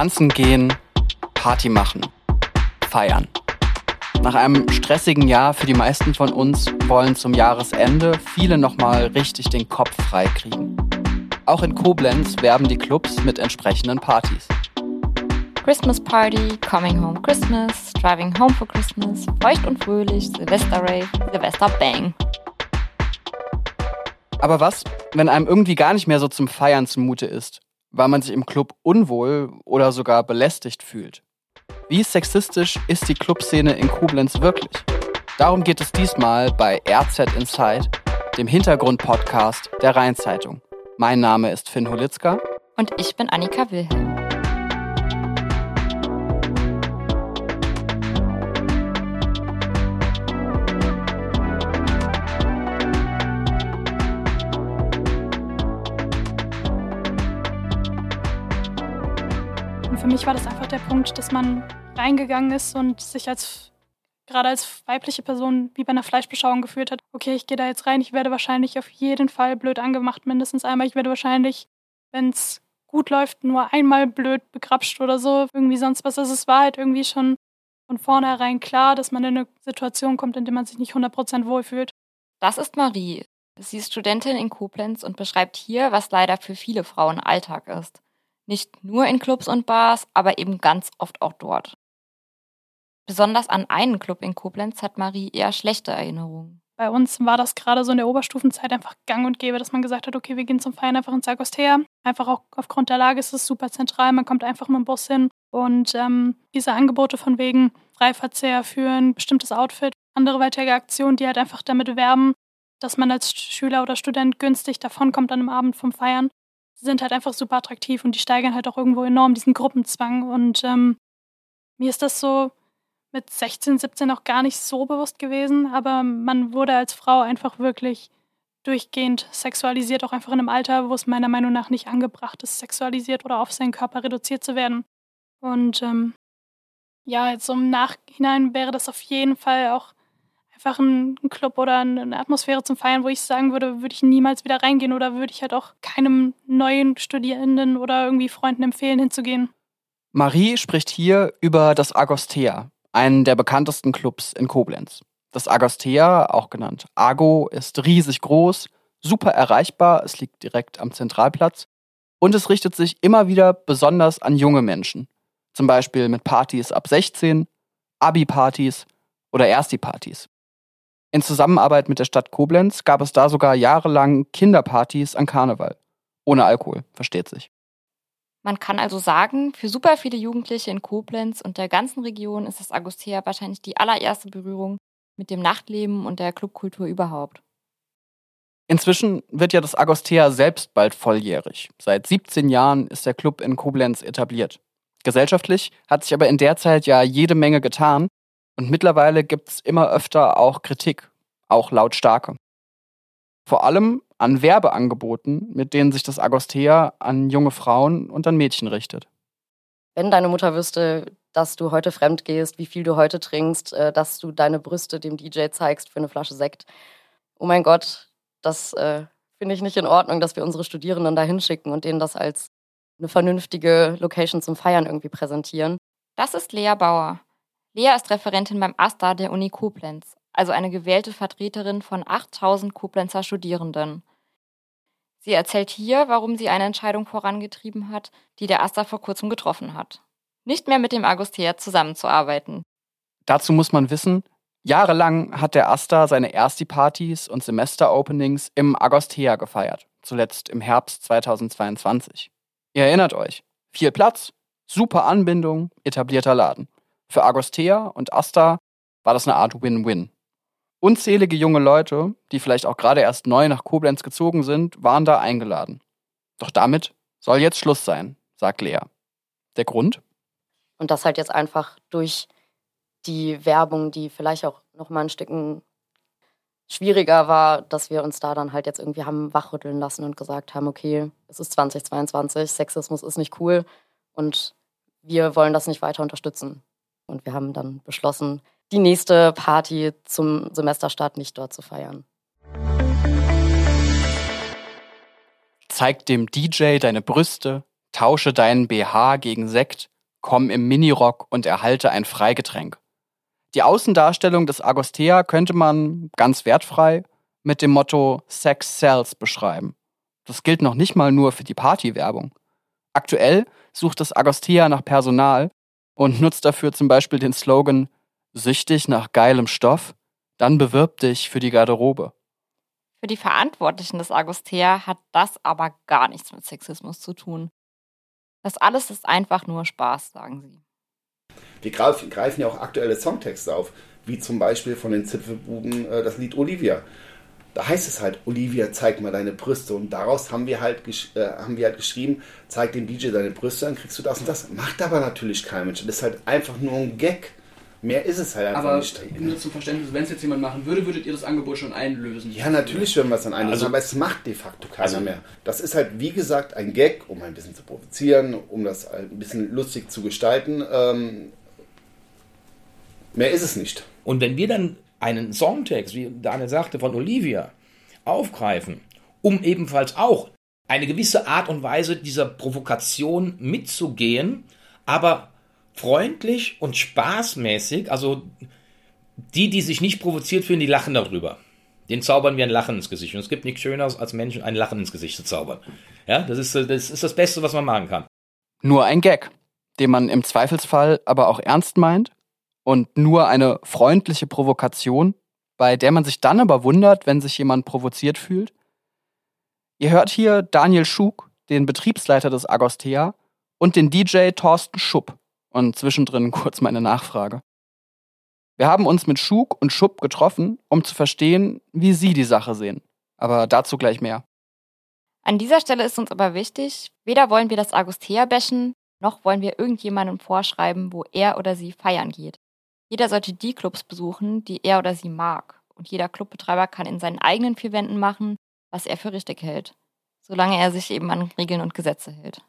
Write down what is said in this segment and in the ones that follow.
Tanzen gehen, Party machen, feiern. Nach einem stressigen Jahr für die meisten von uns wollen zum Jahresende viele nochmal richtig den Kopf frei kriegen. Auch in Koblenz werben die Clubs mit entsprechenden Partys. Christmas Party, Coming Home Christmas, Driving Home for Christmas, Feucht und Fröhlich, Silvester Rave, Silvester Bang. Aber was, wenn einem irgendwie gar nicht mehr so zum Feiern zumute ist, weil man sich im Club unwohl oder sogar belästigt fühlt? Wie sexistisch ist die Clubszene in Koblenz wirklich? Darum geht es diesmal bei RZ Inside, dem Hintergrund-Podcast der Rheinzeitung. Mein Name ist Finn Holitzka. Und ich bin Annika Wilhelm. Mich war das einfach der Punkt, dass man reingegangen ist und sich als gerade als weibliche Person wie bei einer Fleischbeschauung gefühlt hat. Okay, ich gehe da jetzt rein, ich werde wahrscheinlich auf jeden Fall blöd angemacht, mindestens einmal. Ich werde wahrscheinlich, wenn es gut läuft, nur einmal blöd begrapscht oder so, irgendwie sonst was. Also es war halt irgendwie schon von vornherein klar, dass man in eine Situation kommt, in der man sich nicht 100% wohlfühlt. Das ist Marie. Sie ist Studentin in Koblenz und beschreibt hier, was leider für viele Frauen Alltag ist. Nicht nur in Clubs und Bars, aber eben ganz oft auch dort. Besonders an einen Club in Koblenz hat Marie eher schlechte Erinnerungen. Bei uns war das gerade so in der Oberstufenzeit einfach gang und gäbe, dass man gesagt hat, okay, wir gehen zum Feiern einfach ins Agostea. Einfach auch aufgrund der Lage ist es super zentral, man kommt einfach mit dem Bus hin und ähm, diese Angebote von wegen Freiverzehr für ein bestimmtes Outfit, andere weitere Aktionen, die halt einfach damit werben, dass man als Schüler oder Student günstig davonkommt an einem Abend vom Feiern sind halt einfach super attraktiv und die steigern halt auch irgendwo enorm diesen Gruppenzwang. Und ähm, mir ist das so mit 16, 17 auch gar nicht so bewusst gewesen, aber man wurde als Frau einfach wirklich durchgehend sexualisiert, auch einfach in einem Alter, wo es meiner Meinung nach nicht angebracht ist, sexualisiert oder auf seinen Körper reduziert zu werden. Und ähm, ja, jetzt so im Nachhinein wäre das auf jeden Fall auch einfach ein, ein Club oder eine Atmosphäre zum Feiern, wo ich sagen würde, würde ich niemals wieder reingehen oder würde ich halt auch keinem neuen Studierenden oder irgendwie Freunden empfehlen, hinzugehen. Marie spricht hier über das Agostea, einen der bekanntesten Clubs in Koblenz. Das Agostea, auch genannt Ago, ist riesig groß, super erreichbar, es liegt direkt am Zentralplatz und es richtet sich immer wieder besonders an junge Menschen. Zum Beispiel mit Partys ab 16, Abi-Partys oder Ersti-Partys. In Zusammenarbeit mit der Stadt Koblenz gab es da sogar jahrelang Kinderpartys an Karneval. Ohne Alkohol, versteht sich. Man kann also sagen, für super viele Jugendliche in Koblenz und der ganzen Region ist das Agostea wahrscheinlich die allererste Berührung mit dem Nachtleben und der Clubkultur überhaupt. Inzwischen wird ja das Agostea selbst bald volljährig. Seit 17 Jahren ist der Club in Koblenz etabliert. Gesellschaftlich hat sich aber in der Zeit ja jede Menge getan und mittlerweile gibt es immer öfter auch Kritik, auch lautstarke. Vor allem an Werbeangeboten, mit denen sich das Agostea an junge Frauen und an Mädchen richtet. Wenn deine Mutter wüsste, dass du heute fremd gehst, wie viel du heute trinkst, äh, dass du deine Brüste dem DJ zeigst für eine Flasche Sekt. Oh mein Gott, das äh, finde ich nicht in Ordnung, dass wir unsere Studierenden da hinschicken und denen das als eine vernünftige Location zum Feiern irgendwie präsentieren. Das ist Lea Bauer. Lea ist Referentin beim AStA der Uni Koblenz, also eine gewählte Vertreterin von 8000 Koblenzer Studierenden. Sie erzählt hier, warum sie eine Entscheidung vorangetrieben hat, die der AStA vor kurzem getroffen hat. Nicht mehr mit dem Agostea zusammenzuarbeiten. Dazu muss man wissen, jahrelang hat der AStA seine Ersti-Partys und Semester-Openings im Agostea gefeiert, zuletzt im Herbst 2022. Ihr erinnert euch, viel Platz, super Anbindung, etablierter Laden. Für Agostea und Asta war das eine Art Win-Win. Unzählige junge Leute, die vielleicht auch gerade erst neu nach Koblenz gezogen sind, waren da eingeladen. Doch damit soll jetzt Schluss sein, sagt Lea. Der Grund? Und das halt jetzt einfach durch die Werbung, die vielleicht auch noch mal ein Stück schwieriger war, dass wir uns da dann halt jetzt irgendwie haben wachrütteln lassen und gesagt haben, okay, es ist 2022, Sexismus ist nicht cool und wir wollen das nicht weiter unterstützen. Und wir haben dann beschlossen, die nächste Party zum Semesterstart nicht dort zu feiern. Zeig dem DJ deine Brüste, tausche deinen BH gegen Sekt, komm im Minirock und erhalte ein Freigetränk. Die Außendarstellung des Agostea könnte man ganz wertfrei mit dem Motto Sex Sells beschreiben. Das gilt noch nicht mal nur für die Partywerbung. Aktuell sucht das Agostea nach Personal und nutzt dafür zum Beispiel den Slogan Süchtig nach geilem Stoff? Dann bewirb dich für die Garderobe. Für die Verantwortlichen des Agostea hat das aber gar nichts mit Sexismus zu tun. Das alles ist einfach nur Spaß, sagen sie. Wir greifen ja auch aktuelle Songtexte auf, wie zum Beispiel von den Zipfelbuben äh, das Lied Olivia. Da heißt es halt, Olivia, zeig mal deine Brüste. Und daraus haben wir halt, äh, haben wir halt geschrieben, zeig dem DJ deine Brüste, dann kriegst du das und das. Macht aber natürlich kein Mensch. Das ist halt einfach nur ein Gag. Mehr ist es halt einfach aber nicht. nur zum Verständnis, wenn es jetzt jemand machen würde, würdet ihr das Angebot schon einlösen? Ja, natürlich würden wir es dann einlösen, Also- aber es macht de facto keiner Also- mehr. Das ist halt, wie gesagt, ein Gag, um ein bisschen zu provozieren, um das ein bisschen lustig zu gestalten. Ähm, mehr ist es nicht. Und wenn wir dann einen Songtext, wie Daniel sagte, von Olivia aufgreifen, um ebenfalls auch eine gewisse Art und Weise dieser Provokation mitzugehen, aber freundlich und spaßmäßig, also die, die sich nicht provoziert fühlen, die lachen darüber. Den zaubern wir ein Lachen ins Gesicht. Und es gibt nichts Schöneres, als Menschen ein Lachen ins Gesicht zu zaubern. Ja, das ist, das ist das Beste, was man machen kann. Nur ein Gag, den man im Zweifelsfall aber auch ernst meint und nur eine freundliche Provokation, bei der man sich dann aber wundert, wenn sich jemand provoziert fühlt. Ihr hört hier Daniel Schug, den Betriebsleiter des Agostea, und den DJ Thorsten Schupp. Und zwischendrin kurz meine Nachfrage. Wir haben uns mit Schug und Schupp getroffen, um zu verstehen, wie sie die Sache sehen. Aber dazu gleich mehr. An dieser Stelle ist uns aber wichtig, weder wollen wir das Agostea bashen, noch wollen wir irgendjemandem vorschreiben, wo er oder sie feiern geht. Jeder sollte die Clubs besuchen, die er oder sie mag. Und jeder Clubbetreiber kann in seinen eigenen vier Wänden machen, was er für richtig hält. Solange er sich eben an Regeln und Gesetze hält.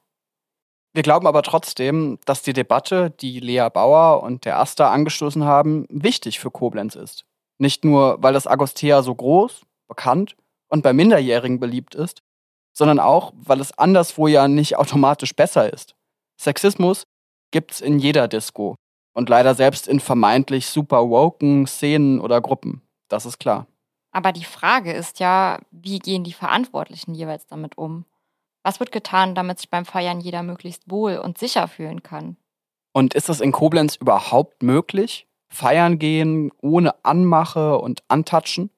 Wir glauben aber trotzdem, dass die Debatte, die Lea Bauer und der Asta angestoßen haben, wichtig für Koblenz ist. Nicht nur, weil das Agostea so groß, bekannt und bei Minderjährigen beliebt ist, sondern auch, weil es anderswo ja nicht automatisch besser ist. Sexismus gibt's in jeder Disco und leider selbst in vermeintlich super woken Szenen oder Gruppen. Das ist klar. Aber die Frage ist ja, wie gehen die Verantwortlichen jeweils damit um? Was wird getan, damit sich beim Feiern jeder möglichst wohl und sicher fühlen kann? Und ist es in Koblenz überhaupt möglich? Feiern gehen ohne Anmache und Antatschen?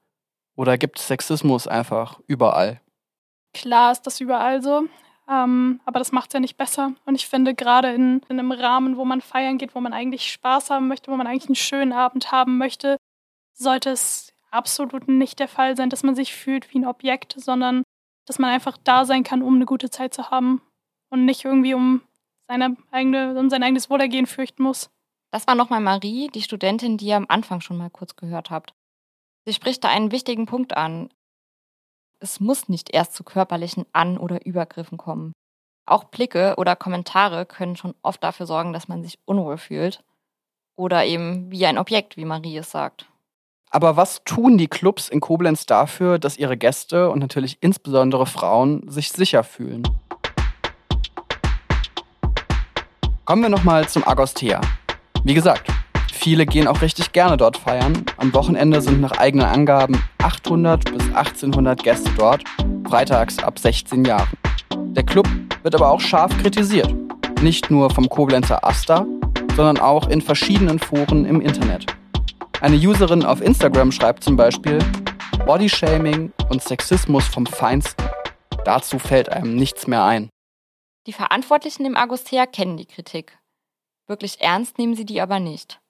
Oder gibt es Sexismus einfach überall? Klar ist das überall so, ähm, aber das macht es ja nicht besser. Und ich finde, gerade in, in einem Rahmen, wo man feiern geht, wo man eigentlich Spaß haben möchte, wo man eigentlich einen schönen Abend haben möchte, sollte es absolut nicht der Fall sein, dass man sich fühlt wie ein Objekt, sondern dass man einfach da sein kann, um eine gute Zeit zu haben und nicht irgendwie um, seine eigene, um sein eigenes Wohlergehen fürchten muss. Das war nochmal Marie, die Studentin, die ihr am Anfang schon mal kurz gehört habt. Sie spricht da einen wichtigen Punkt an. Es muss nicht erst zu körperlichen An- oder Übergriffen kommen. Auch Blicke oder Kommentare können schon oft dafür sorgen, dass man sich unwohl fühlt. Oder eben wie ein Objekt, wie Marie es sagt. Aber was tun die Clubs in Koblenz dafür, dass ihre Gäste und natürlich insbesondere Frauen sich sicher fühlen? Kommen wir nochmal zum Agostea. Wie gesagt, viele gehen auch richtig gerne dort feiern. Am Wochenende sind nach eigenen Angaben 800 bis 1800 Gäste dort, freitags ab 16 Jahren. Der Club wird aber auch scharf kritisiert. Nicht nur vom Koblenzer Asta, sondern auch in verschiedenen Foren im Internet. Eine Userin auf Instagram schreibt zum Beispiel, Bodyshaming und Sexismus vom Feinsten. Dazu fällt einem nichts mehr ein. Die Verantwortlichen im Agostea kennen die Kritik. Wirklich ernst nehmen sie die aber nicht.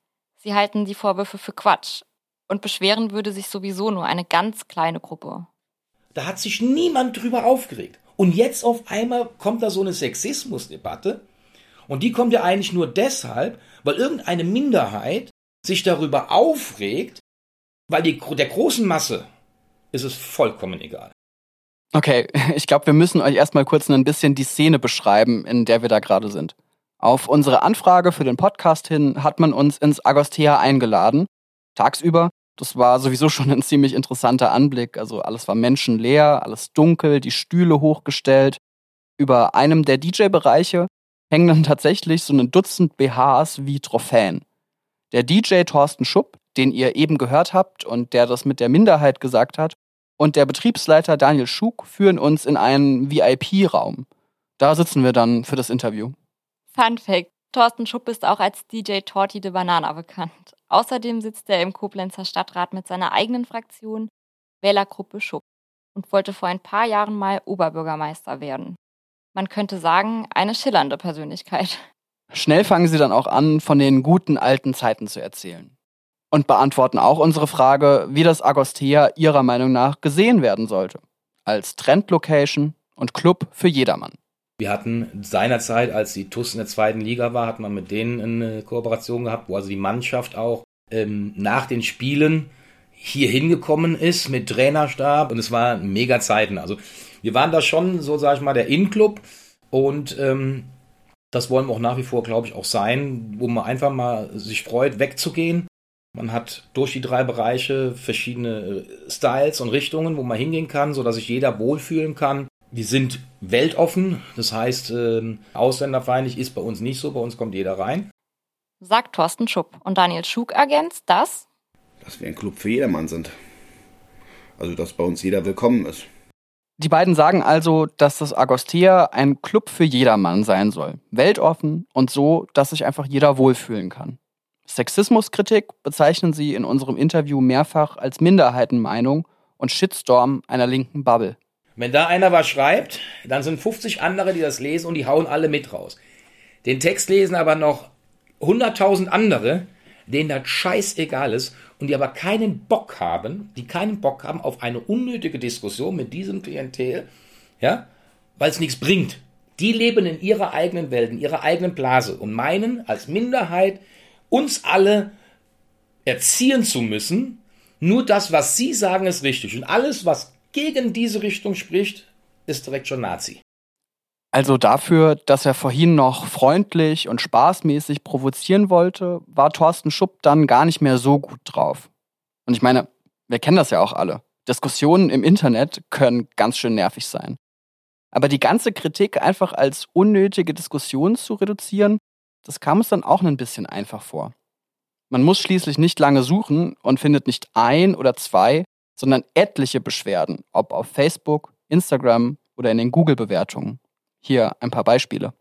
Sie halten die Vorwürfe für Quatsch. Und beschweren würde sich sowieso nur eine ganz kleine Gruppe. Da hat sich niemand drüber aufgeregt. Und jetzt auf einmal kommt da so eine Sexismusdebatte. Und die kommt ja eigentlich nur deshalb, weil irgendeine Minderheit sich darüber aufregt, weil die, der großen Masse ist es vollkommen egal. Okay, ich glaube, wir müssen euch erstmal kurz ein bisschen die Szene beschreiben, in der wir da gerade sind. Auf unsere Anfrage für den Podcast hin hat man uns ins Agostea eingeladen. Tagsüber. Das war sowieso schon ein ziemlich interessanter Anblick. Also alles war menschenleer, alles dunkel, die Stühle hochgestellt. Über einem der DJ-Bereiche hängen dann tatsächlich so ein Dutzend BHs wie Trophäen. Der DJ Thorsten Schupp, den ihr eben gehört habt und der das mit der Minderheit gesagt hat, und der Betriebsleiter Daniel Schug führen uns in einen VIP-Raum. Da sitzen wir dann für das Interview. Fun Fact: Thorsten Schupp ist auch als DJ Torti de Banana bekannt. Außerdem sitzt er im Koblenzer Stadtrat mit seiner eigenen Fraktion Wählergruppe Schupp und wollte vor ein paar Jahren mal Oberbürgermeister werden. Man könnte sagen, eine schillernde Persönlichkeit. Schnell fangen sie dann auch an, von den guten alten Zeiten zu erzählen. Und beantworten auch unsere Frage, wie das Agostea ihrer Meinung nach gesehen werden sollte. Als Trendlocation und Club für jedermann. Wir hatten seinerzeit, als die TUS in der zweiten Liga war, hat man mit denen eine Kooperation gehabt, wo also die Mannschaft auch ähm, nach den Spielen hier hingekommen ist mit Trainerstab und es waren mega Zeiten. Also wir waren da schon, so sage ich mal, der In-Club und ähm, das wollen wir auch nach wie vor, glaube ich, auch sein, wo man einfach mal sich freut, wegzugehen. Man hat durch die drei Bereiche verschiedene äh, Styles und Richtungen, wo man hingehen kann, sodass sich jeder wohlfühlen kann. Die sind weltoffen, das heißt, äh, ausländerfeindlich ist bei uns nicht so, bei uns kommt jeder rein. Sagt Thorsten Schupp. Und Daniel Schug ergänzt, dass dass wir ein Club für jedermann sind. Also, dass bei uns jeder willkommen ist. Die beiden sagen also, dass das Agostea ein Club für jedermann sein soll. Weltoffen und so, dass sich einfach jeder wohlfühlen kann. Sexismuskritik bezeichnen sie in unserem Interview mehrfach als Minderheitenmeinung und Shitstorm einer linken Bubble. Wenn da einer was schreibt, dann sind 50 andere, die das lesen und die hauen alle mit raus. Den Text lesen aber noch 100.000 andere, denen das scheißegal ist und die aber keinen Bock haben, die keinen Bock haben auf eine unnötige Diskussion mit diesem Klientel, ja, weil es nichts bringt. Die leben in ihrer eigenen Welt, in ihrer eigenen Blase und meinen als Minderheit uns alle erziehen zu müssen. Nur das, was sie sagen, ist richtig. Und alles, was gegen diese Richtung spricht, ist direkt schon Nazi. Also dafür, dass er vorhin noch freundlich und spaßmäßig provozieren wollte, war Thorsten Schupp dann gar nicht mehr so gut drauf. Und ich meine, wir kennen das ja auch alle. Diskussionen im Internet können ganz schön nervig sein. Aber die ganze Kritik einfach als unnötige Diskussion zu reduzieren, das kam uns dann auch ein bisschen einfach vor. Man muss schließlich nicht lange suchen und findet nicht ein oder zwei, sondern etliche Beschwerden, ob auf Facebook, Instagram oder in den Google-Bewertungen. Hier ein paar Beispiele.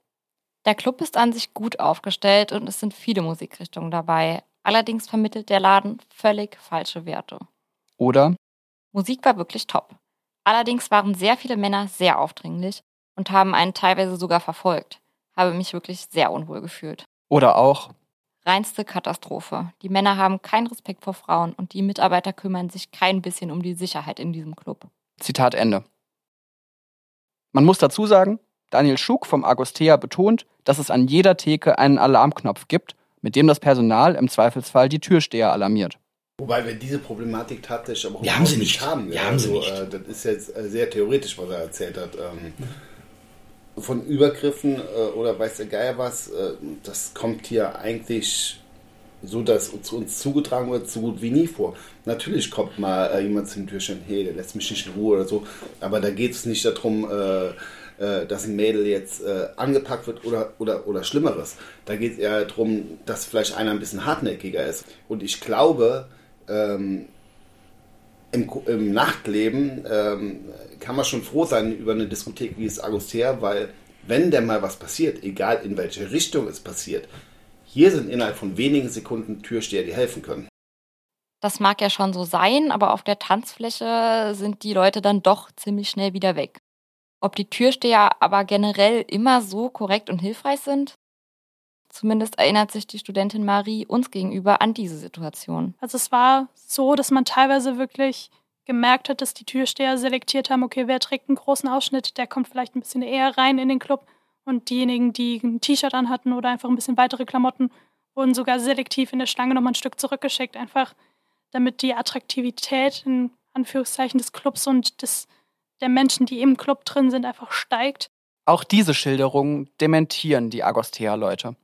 Der Club ist an sich gut aufgestellt und es sind viele Musikrichtungen dabei. Allerdings vermittelt der Laden völlig falsche Werte. Oder? Musik war wirklich top. Allerdings waren sehr viele Männer sehr aufdringlich und haben einen teilweise sogar verfolgt. Habe mich wirklich sehr unwohl gefühlt. Oder auch? Reinste Katastrophe. Die Männer haben keinen Respekt vor Frauen und die Mitarbeiter kümmern sich kein bisschen um die Sicherheit in diesem Club. Zitat Ende. Man muss dazu sagen, Daniel Schug vom Agostea betont, dass es an jeder Theke einen Alarmknopf gibt, mit dem das Personal im Zweifelsfall die Türsteher alarmiert. Wobei wir diese Problematik tatsächlich aber auch ja, haben sie nicht haben. Ja, haben sie nicht. Äh, das ist jetzt äh, sehr theoretisch, was er erzählt hat. Von Übergriffen äh, oder weiß der Geier was, äh, das kommt hier eigentlich so, dass zu uns zugetragen wird, so gut wie nie vor. Natürlich kommt mal äh, jemand zu den Türstern, hey, der lässt mich nicht in Ruhe oder so, aber da geht es nicht darum, äh, äh, dass ein Mädel jetzt äh, angepackt wird oder, oder, oder Schlimmeres. Da geht es eher darum, dass vielleicht einer ein bisschen hartnäckiger ist. Und ich glaube, ähm, im, im, Nachtleben ähm, kann man schon froh sein über eine Diskothek wie das Agostea, weil wenn denn mal was passiert, egal in welche Richtung es passiert, hier sind innerhalb von wenigen Sekunden Türsteher, die helfen können. Das mag ja schon so sein, aber auf der Tanzfläche sind die Leute dann doch ziemlich schnell wieder weg. Ob die Türsteher aber generell immer so korrekt und hilfreich sind? Zumindest erinnert sich die Studentin Marie uns gegenüber an diese Situation. Also es war so, dass man teilweise wirklich gemerkt hat, dass die Türsteher selektiert haben, okay, wer trägt einen großen Ausschnitt, der kommt vielleicht ein bisschen eher rein in den Club. Und diejenigen, die ein T-Shirt anhatten oder einfach ein bisschen weitere Klamotten, wurden sogar selektiv in der Schlange nochmal ein Stück zurückgeschickt, einfach damit die Attraktivität in Anführungszeichen des Clubs und des der Menschen, die im Club drin sind, einfach steigt. Auch diese Schilderungen dementieren die Agostea-Leute.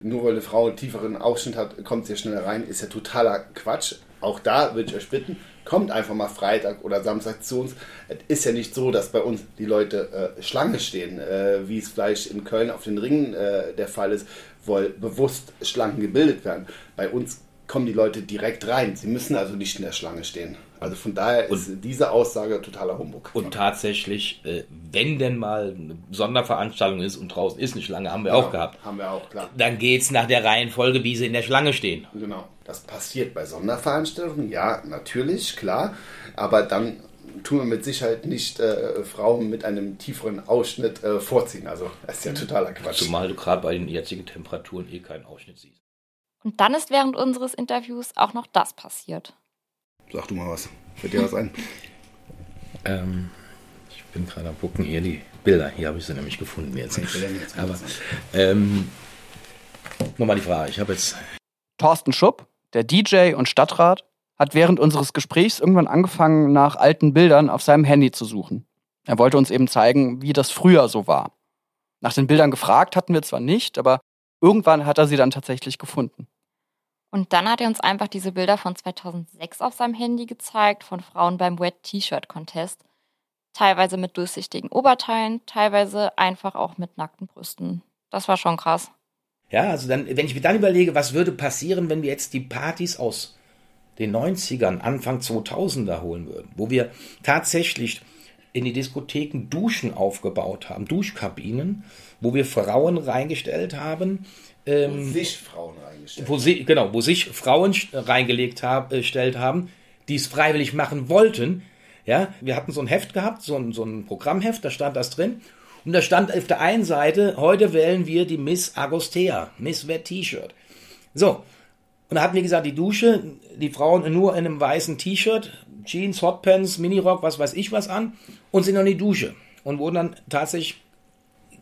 Nur weil eine Frau einen tieferen Ausschnitt hat, kommt sie ja schneller rein, ist ja totaler Quatsch. Auch da würde ich euch bitten, kommt einfach mal Freitag oder Samstag zu uns. Es ist ja nicht so, dass bei uns die Leute äh, Schlange stehen, äh, wie es vielleicht in Köln auf den Ringen äh, der Fall ist, wo bewusst Schlangen gebildet werden. Bei uns kommen die Leute direkt rein. Sie müssen also nicht in der Schlange stehen. Also von daher und, ist diese Aussage totaler Humbug. Und tatsächlich, äh, wenn denn mal eine Sonderveranstaltung ist und draußen ist eine Schlange, haben wir genau, auch gehabt. Haben wir auch, klar. Dann geht es nach der Reihenfolge, wie sie in der Schlange stehen. Genau. Das passiert bei Sonderveranstaltungen, ja, natürlich, klar. Aber dann tun wir mit Sicherheit nicht äh, Frauen mit einem tieferen Ausschnitt äh, vorziehen. Also das ist ja totaler Quatsch. Zumal du gerade bei den jetzigen Temperaturen eh keinen Ausschnitt siehst. Und dann ist während unseres Interviews auch noch das passiert. Sag du mal was. Fällt dir was ein? ähm, ich bin gerade am gucken, hier die Bilder. Hier habe ich sie nämlich gefunden jetzt. jetzt Aber ähm, nochmal die Frage. Ich habe jetzt. Thorsten Schupp, der DJ und Stadtrat, hat während unseres Gesprächs irgendwann angefangen, nach alten Bildern auf seinem Handy zu suchen. Er wollte uns eben zeigen, wie das früher so war. Nach den Bildern gefragt hatten wir zwar nicht, aber irgendwann hat er sie dann tatsächlich gefunden. Und dann hat er uns einfach diese Bilder von 2006 auf seinem Handy gezeigt, von Frauen beim Wet T-Shirt Contest. Teilweise mit durchsichtigen Oberteilen, teilweise einfach auch mit nackten Brüsten. Das war schon krass. Ja, also dann, wenn ich mir dann überlege, was würde passieren, wenn wir jetzt die Partys aus den 90ern, Anfang 2000er holen würden, wo wir tatsächlich in die Diskotheken Duschen aufgebaut haben, Duschkabinen, wo wir Frauen reingestellt haben. Ähm, wo sich Frauen reingestellt wo sie, Genau, wo sich Frauen reingelegt hab, äh, gestellt haben, die es freiwillig machen wollten. Ja, wir hatten so ein Heft gehabt, so ein, so ein Programmheft, da stand das drin. Und da stand auf der einen Seite, heute wählen wir die Miss Agostea, Miss Wet T-Shirt. So, und da hatten wir gesagt, die Dusche, die Frauen nur in einem weißen T-Shirt, Jeans, Hotpants, Minirock, was weiß ich was an und sind in die Dusche und wurden dann tatsächlich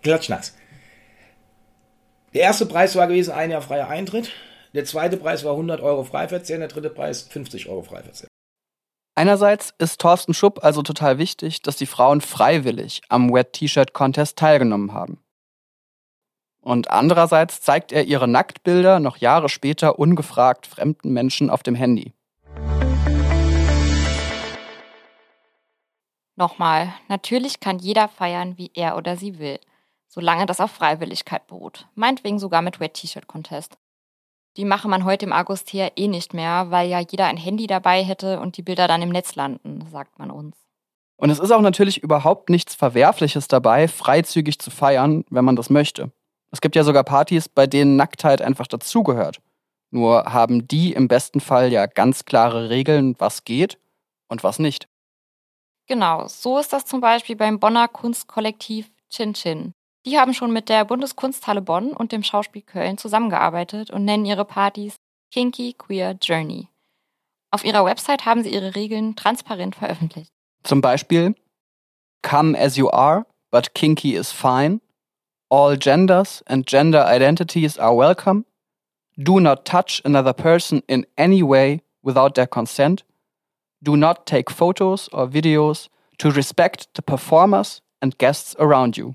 klatschnass. Der erste Preis war gewesen, ein Jahr freier Eintritt. Der zweite Preis war 100 Euro Freiverzehr, der dritte Preis 50 Euro Freiverzehr. Einerseits ist Thorsten Schupp also total wichtig, dass die Frauen freiwillig am Wet T-Shirt Contest teilgenommen haben. Und andererseits zeigt er ihre Nacktbilder noch Jahre später ungefragt fremden Menschen auf dem Handy. Nochmal, natürlich kann jeder feiern, wie er oder sie will, solange das auf Freiwilligkeit beruht. Meinetwegen sogar mit Wet T-Shirt Contest. Die mache man heute im Augustia eh nicht mehr, weil ja jeder ein Handy dabei hätte und die Bilder dann im Netz landen, sagt man uns. Und es ist auch natürlich überhaupt nichts Verwerfliches dabei, freizügig zu feiern, wenn man das möchte. Es gibt ja sogar Partys, bei denen Nacktheit einfach dazugehört. Nur haben die im besten Fall ja ganz klare Regeln, was geht und was nicht. Genau, so ist das zum Beispiel beim Bonner Kunstkollektiv Chin Chin. Die haben schon mit der Bundeskunsthalle Bonn und dem Schauspiel Köln zusammengearbeitet und nennen ihre Partys Kinky Queer Journey. Auf ihrer Website haben sie ihre Regeln transparent veröffentlicht. Zum Beispiel Come as you are, but kinky is fine. All genders and gender identities are welcome. Do not touch another person in any way without their consent. Do not take photos or videos to respect the performers and guests around you.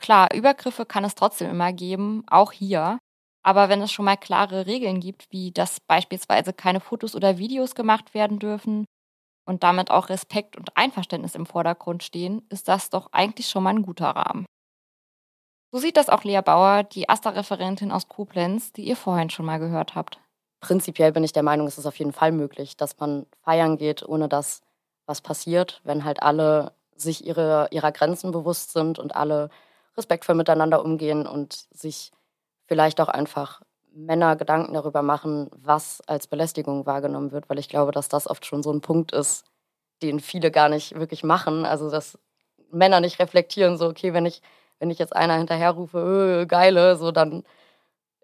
Klar, Übergriffe kann es trotzdem immer geben, auch hier. Aber wenn es schon mal klare Regeln gibt, wie dass beispielsweise keine Fotos oder Videos gemacht werden dürfen und damit auch Respekt und Einverständnis im Vordergrund stehen, ist das doch eigentlich schon mal ein guter Rahmen. So sieht das auch Lea Bauer, die AStA-Referentin aus Koblenz, die ihr vorhin schon mal gehört habt. Prinzipiell bin ich der Meinung, es ist auf jeden Fall möglich, dass man feiern geht, ohne dass was passiert, wenn halt alle sich ihre, ihrer Grenzen bewusst sind und alle respektvoll miteinander umgehen und sich vielleicht auch einfach Männer Gedanken darüber machen, was als Belästigung wahrgenommen wird, weil ich glaube, dass das oft schon so ein Punkt ist, den viele gar nicht wirklich machen. Also dass Männer nicht reflektieren, so okay, wenn ich wenn ich jetzt einer hinterher rufe, öh, geile, so dann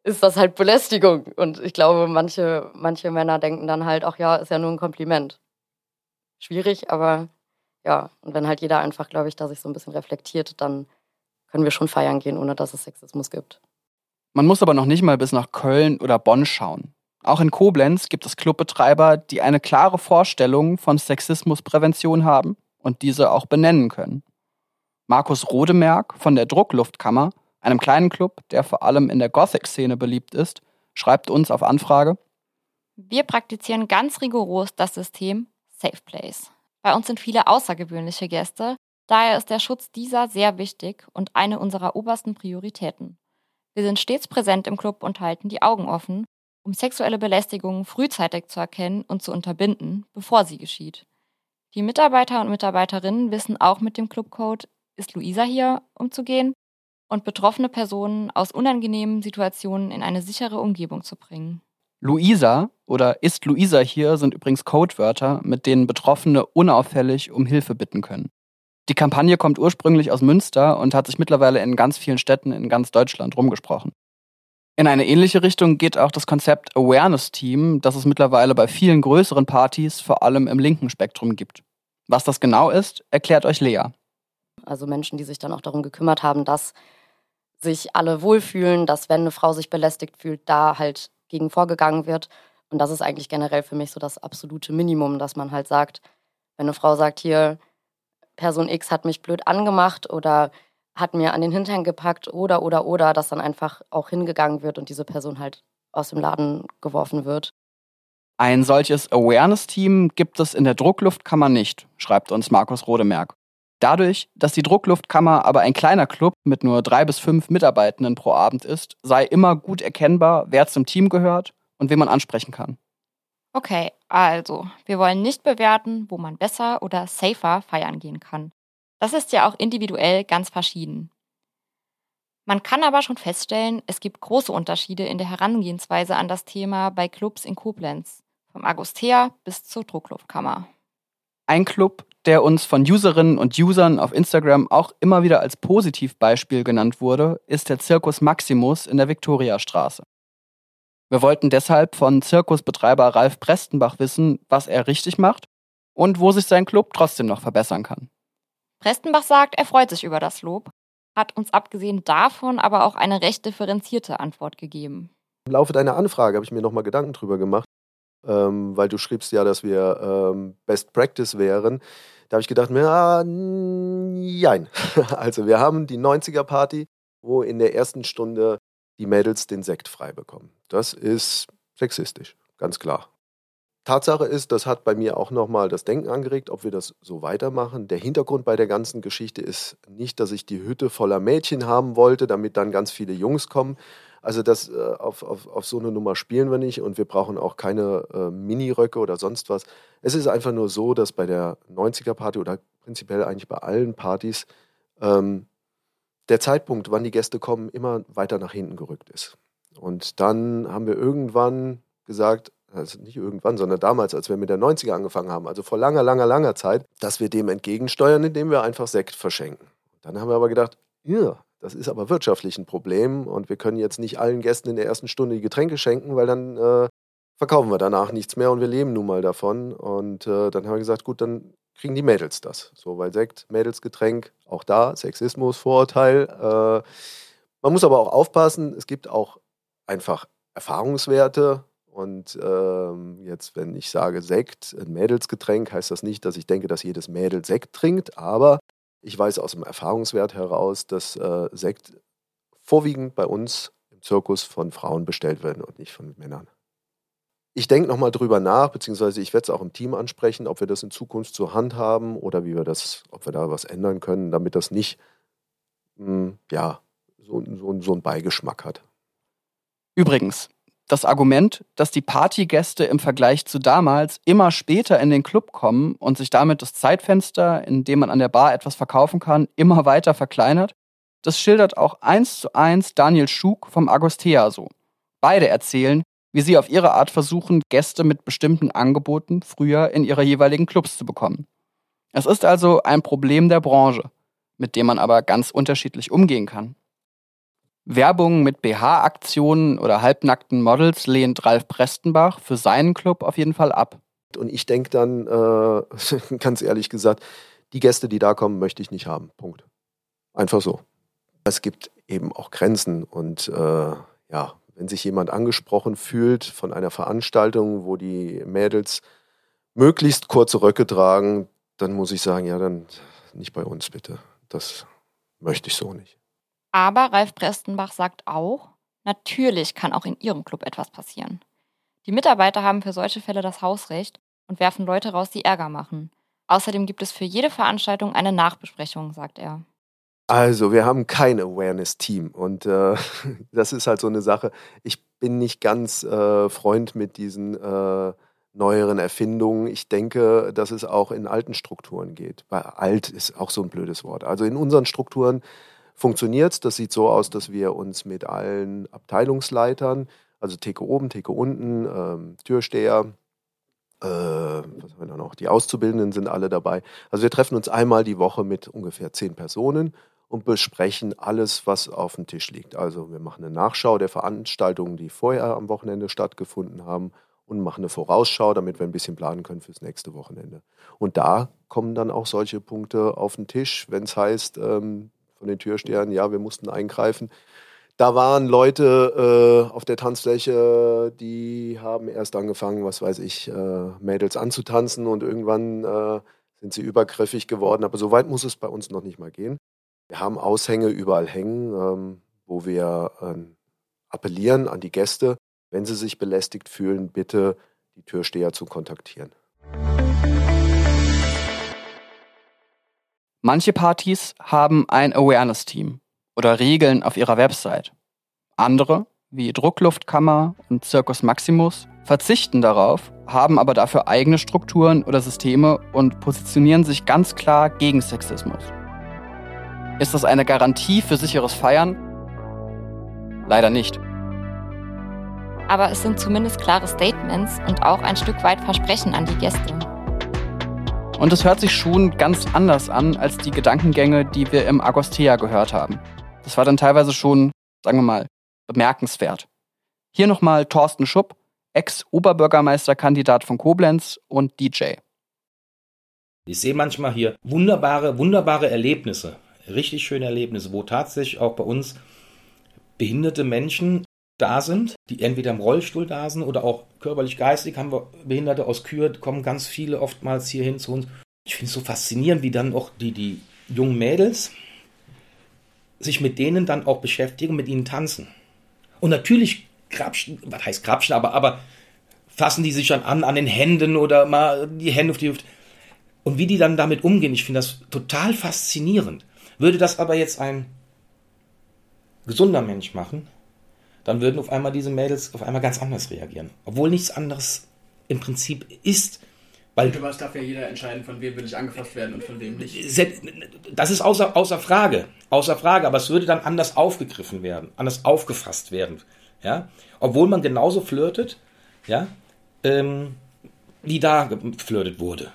ist das halt Belästigung. Und ich glaube, manche, manche Männer denken dann halt, ach ja, ist ja nur ein Kompliment. Schwierig, aber ja, und wenn halt jeder einfach, glaube ich, da sich so ein bisschen reflektiert, dann können wir schon feiern gehen, ohne dass es Sexismus gibt. Man muss aber noch nicht mal bis nach Köln oder Bonn schauen. Auch in Koblenz gibt es Clubbetreiber, die eine klare Vorstellung von Sexismusprävention haben und diese auch benennen können. Markus Rodemerk von der Druckluftkammer, einem kleinen Club, der vor allem in der Gothic-Szene beliebt ist, schreibt uns auf Anfrage: Wir praktizieren ganz rigoros das System Safe Place. Bei uns sind viele außergewöhnliche Gäste, daher ist der Schutz dieser sehr wichtig und eine unserer obersten Prioritäten. Wir sind stets präsent im Club und halten die Augen offen, um sexuelle Belästigungen frühzeitig zu erkennen und zu unterbinden, bevor sie geschieht. Die Mitarbeiter und Mitarbeiterinnen wissen auch mit dem Clubcode, ist Luisa hier umzugehen und betroffene Personen aus unangenehmen Situationen in eine sichere Umgebung zu bringen. Luisa oder ist Luisa hier sind übrigens Codewörter, mit denen Betroffene unauffällig um Hilfe bitten können. Die Kampagne kommt ursprünglich aus Münster und hat sich mittlerweile in ganz vielen Städten in ganz Deutschland rumgesprochen. In eine ähnliche Richtung geht auch das Konzept Awareness Team, das es mittlerweile bei vielen größeren Partys, vor allem im linken Spektrum, gibt. Was das genau ist, erklärt euch Lea. Also Menschen, die sich dann auch darum gekümmert haben, dass sich alle wohlfühlen, dass wenn eine Frau sich belästigt fühlt, da halt gegen vorgegangen wird. Und das ist eigentlich generell für mich so das absolute Minimum, dass man halt sagt, wenn eine Frau sagt, hier, Person X hat mich blöd angemacht oder hat mir an den Hintern gepackt oder, oder, oder, dass dann einfach auch hingegangen wird und diese Person halt aus dem Laden geworfen wird. Ein solches Awareness-Team gibt es in der Druckluftkammer nicht, schreibt uns Markus Rodemerk. Dadurch, dass die Druckluftkammer aber ein kleiner Club mit nur drei bis fünf Mitarbeitenden pro Abend ist, sei immer gut erkennbar, wer zum Team gehört und wen man ansprechen kann. Okay, also, wir wollen nicht bewerten, wo man besser oder safer feiern gehen kann. Das ist ja auch individuell ganz verschieden. Man kann aber schon feststellen, es gibt große Unterschiede in der Herangehensweise an das Thema bei Clubs in Koblenz, vom Agostea bis zur Druckluftkammer. Ein Club, der uns von Userinnen und Usern auf Instagram auch immer wieder als Positivbeispiel genannt wurde, ist der Zirkus Maximus in der Viktoriastraße. Wir wollten deshalb von Zirkusbetreiber Ralf Prestenbach wissen, was er richtig macht und wo sich sein Club trotzdem noch verbessern kann. Prestenbach sagt, er freut sich über das Lob, hat uns abgesehen davon aber auch eine recht differenzierte Antwort gegeben. Im Laufe deiner Anfrage habe ich mir nochmal Gedanken drüber gemacht, ähm, weil du schriebst ja, dass wir ähm, Best Practice wären. Da habe ich gedacht, ja, nein. Also wir haben die 90er Party, wo in der ersten Stunde die Mädels den Sekt frei bekommen. Das ist sexistisch, ganz klar. Tatsache ist, das hat bei mir auch nochmal das Denken angeregt, ob wir das so weitermachen. Der Hintergrund bei der ganzen Geschichte ist nicht, dass ich die Hütte voller Mädchen haben wollte, damit dann ganz viele Jungs kommen. Also das, äh, auf, auf, auf so eine Nummer spielen wir nicht und wir brauchen auch keine äh, Miniröcke oder sonst was. Es ist einfach nur so, dass bei der 90er-Party oder prinzipiell eigentlich bei allen Partys ähm, der Zeitpunkt, wann die Gäste kommen, immer weiter nach hinten gerückt ist. Und dann haben wir irgendwann gesagt, also nicht irgendwann, sondern damals, als wir mit der 90er angefangen haben, also vor langer, langer, langer Zeit, dass wir dem entgegensteuern, indem wir einfach Sekt verschenken. Dann haben wir aber gedacht, ja, das ist aber wirtschaftlich ein Problem und wir können jetzt nicht allen Gästen in der ersten Stunde die Getränke schenken, weil dann äh, verkaufen wir danach nichts mehr und wir leben nun mal davon. Und äh, dann haben wir gesagt, gut, dann kriegen die Mädels das. So, weil Sekt, Mädelsgetränk, auch da, Sexismus, Vorurteil. Äh, man muss aber auch aufpassen, es gibt auch einfach Erfahrungswerte. Und ähm, jetzt, wenn ich sage Sekt, ein Mädelsgetränk, heißt das nicht, dass ich denke, dass jedes Mädel Sekt trinkt, aber ich weiß aus dem Erfahrungswert heraus, dass äh, Sekt vorwiegend bei uns im Zirkus von Frauen bestellt werden und nicht von Männern. Ich denke nochmal drüber nach, beziehungsweise ich werde es auch im Team ansprechen, ob wir das in Zukunft zur Hand haben oder wie wir das, ob wir da was ändern können, damit das nicht mh, hm, ja, so, so, so einen Beigeschmack hat. Übrigens, das Argument, dass die Partygäste im Vergleich zu damals immer später in den Club kommen und sich damit das Zeitfenster, in dem man an der Bar etwas verkaufen kann, immer weiter verkleinert, das schildert auch eins zu eins Daniel Schug vom Agostea so. Beide erzählen, wie sie auf ihre Art versuchen, Gäste mit bestimmten Angeboten früher in ihre jeweiligen Clubs zu bekommen. Es ist also ein Problem der Branche, mit dem man aber ganz unterschiedlich umgehen kann. Werbung mit BH-Aktionen oder halbnackten Models lehnt Ralf Prestenbach für seinen Club auf jeden Fall ab. Und ich denke dann, äh, ganz ehrlich gesagt, die Gäste, die da kommen, möchte ich nicht haben. Punkt. Einfach so. Es gibt eben auch Grenzen und äh, ja, wenn sich jemand angesprochen fühlt von einer Veranstaltung, wo die Mädels möglichst kurze Röcke tragen, dann muss ich sagen, ja, dann nicht bei uns bitte. Das möchte ich so nicht. Aber Ralf Prestenbach sagt auch, natürlich kann auch in Ihrem Club etwas passieren. Die Mitarbeiter haben für solche Fälle das Hausrecht und werfen Leute raus, die Ärger machen. Außerdem gibt es für jede Veranstaltung eine Nachbesprechung, sagt er. Also, wir haben kein Awareness-Team und äh, das ist halt so eine Sache. Ich bin nicht ganz äh, Freund mit diesen äh, neueren Erfindungen. Ich denke, dass es auch in alten Strukturen geht. Weil alt ist auch so ein blödes Wort. Also in unseren Strukturen funktioniert es. Das sieht so aus, dass wir uns mit allen Abteilungsleitern, also Theke oben, Theke unten, ähm, Türsteher, äh, was haben wir da noch? Die Auszubildenden sind alle dabei. Also wir treffen uns einmal die Woche mit ungefähr zehn Personen und besprechen alles, was auf dem Tisch liegt. Also wir machen eine Nachschau der Veranstaltungen, die vorher am Wochenende stattgefunden haben und machen eine Vorausschau, damit wir ein bisschen planen können fürs nächste Wochenende. Und da kommen dann auch solche Punkte auf den Tisch, wenn es heißt ähm, von den Türstehern, ja, wir mussten eingreifen. Da waren Leute äh, auf der Tanzfläche, die haben erst angefangen, was weiß ich, äh, Mädels anzutanzen und irgendwann äh, sind sie übergriffig geworden. Aber so weit muss es bei uns noch nicht mal gehen. Wir haben Aushänge überall hängen, ähm, wo wir ähm, appellieren an die Gäste, wenn sie sich belästigt fühlen, bitte die Türsteher zu kontaktieren. Manche Partys haben ein Awareness-Team oder Regeln auf ihrer Website. Andere, wie Druckluftkammer und Circus Maximus, verzichten darauf, haben aber dafür eigene Strukturen oder Systeme und positionieren sich ganz klar gegen Sexismus. Ist das eine Garantie für sicheres Feiern? Leider nicht. Aber es sind zumindest klare Statements und auch ein Stück weit Versprechen an die Gäste. Und es hört sich schon ganz anders an als die Gedankengänge, die wir im Agostea gehört haben. Das war dann teilweise schon, sagen wir mal, bemerkenswert. Hier nochmal Thorsten Schupp, Ex-Oberbürgermeisterkandidat von Koblenz und DJ. Ich sehe manchmal hier wunderbare, wunderbare Erlebnisse, richtig schöne Erlebnisse, wo tatsächlich auch bei uns behinderte Menschen da sind, die entweder im Rollstuhl da sind oder auch körperlich geistig haben wir Behinderte aus Kür, kommen ganz viele oftmals hier hin zu uns. Ich finde es so faszinierend, wie dann auch die, die jungen Mädels sich mit denen dann auch beschäftigen, mit ihnen tanzen. Und natürlich krapschen, was heißt krapschen, aber, aber fassen die sich dann an, an den Händen oder mal die Hände auf die Hüfte. Und wie die dann damit umgehen, ich finde das total faszinierend. Würde das aber jetzt ein gesunder Mensch machen, dann würden auf einmal diese Mädels auf einmal ganz anders reagieren. Obwohl nichts anderes im Prinzip ist. Weil du darf ja jeder entscheiden, von wem will ich angefasst werden und von wem nicht. Das ist außer, außer Frage. Außer Frage, aber es würde dann anders aufgegriffen werden, anders aufgefasst werden. Ja? Obwohl man genauso flirtet, ja, ähm, wie da geflirtet wurde.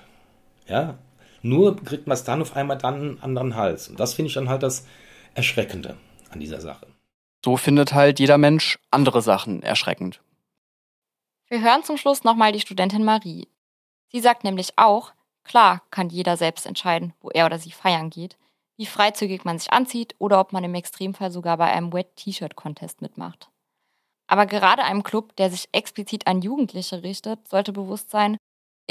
Ja? Nur kriegt man es dann auf einmal dann einen anderen Hals. Und das finde ich dann halt das Erschreckende an dieser Sache. So findet halt jeder Mensch andere Sachen erschreckend. Wir hören zum Schluss nochmal die Studentin Marie. Sie sagt nämlich auch, klar kann jeder selbst entscheiden, wo er oder sie feiern geht, wie freizügig man sich anzieht oder ob man im Extremfall sogar bei einem Wet-T-Shirt-Contest mitmacht. Aber gerade einem Club, der sich explizit an Jugendliche richtet, sollte bewusst sein,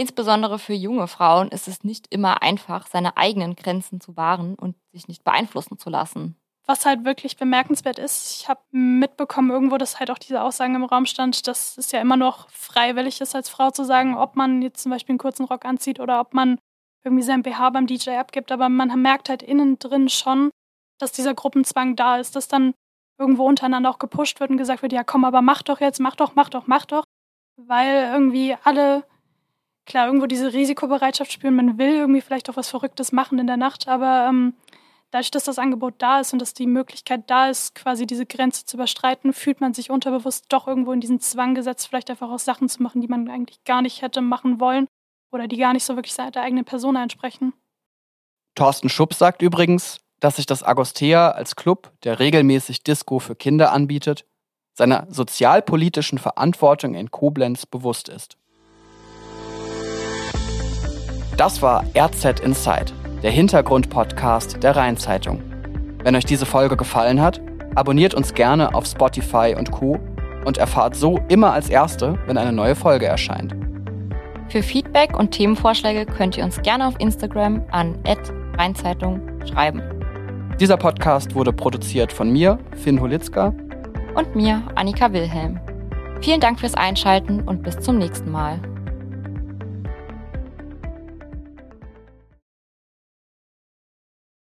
insbesondere für junge Frauen ist es nicht immer einfach, seine eigenen Grenzen zu wahren und sich nicht beeinflussen zu lassen. Was halt wirklich bemerkenswert ist, ich habe mitbekommen irgendwo, dass halt auch diese Aussagen im Raum stand, dass es ja immer noch freiwillig ist, als Frau zu sagen, ob man jetzt zum Beispiel einen kurzen Rock anzieht oder ob man irgendwie sein BH beim DJ abgibt. Aber man merkt halt innen drin schon, dass dieser Gruppenzwang da ist, dass dann irgendwo untereinander auch gepusht wird und gesagt wird, ja komm, aber mach doch jetzt, mach doch, mach doch, mach doch. Weil irgendwie alle, klar, irgendwo diese Risikobereitschaft spüren, man will irgendwie vielleicht auch was Verrücktes machen in der Nacht, aber ähm, dadurch, dass das Angebot da ist und dass die Möglichkeit da ist, quasi diese Grenze zu überstreiten, fühlt man sich unterbewusst doch irgendwo in diesen Zwang gesetzt, vielleicht einfach auch Sachen zu machen, die man eigentlich gar nicht hätte machen wollen oder die gar nicht so wirklich seiner eigenen Person entsprechen. Thorsten Schupp sagt übrigens, dass sich das Agostea als Club, der regelmäßig Disco für Kinder anbietet, seiner sozialpolitischen Verantwortung in Koblenz bewusst ist. Das war RZ Inside der Hintergrund-Podcast der Rheinzeitung. Wenn euch diese Folge gefallen hat, abonniert uns gerne auf Spotify und Co. und erfahrt so immer als Erste, wenn eine neue Folge erscheint. Für Feedback und Themenvorschläge könnt ihr uns gerne auf Instagram an Rheinzeitung schreiben. Dieser Podcast wurde produziert von mir, Finn Holitzka. Und mir, Annika Wilhelm. Vielen Dank fürs Einschalten und bis zum nächsten Mal.